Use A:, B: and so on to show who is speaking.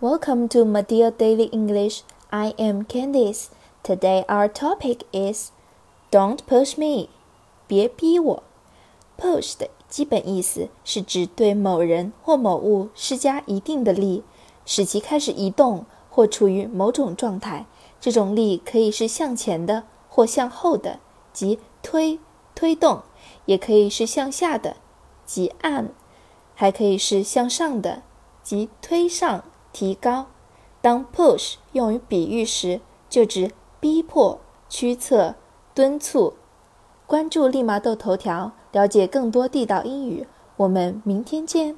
A: Welcome to Medea Daily English. I am Candice. Today our topic is Don't push me. 别逼我。Push 的基本意思是指对某人或某物施加一定的力，使其开始移动或处于某种状态。这种力可以是向前的或向后的，即推、推动；也可以是向下的，即按；还可以是向上的，即推上。提高。当 push 用于比喻时，就指逼迫、驱策、敦促。关注立马豆头条，了解更多地道英语。我们明天见。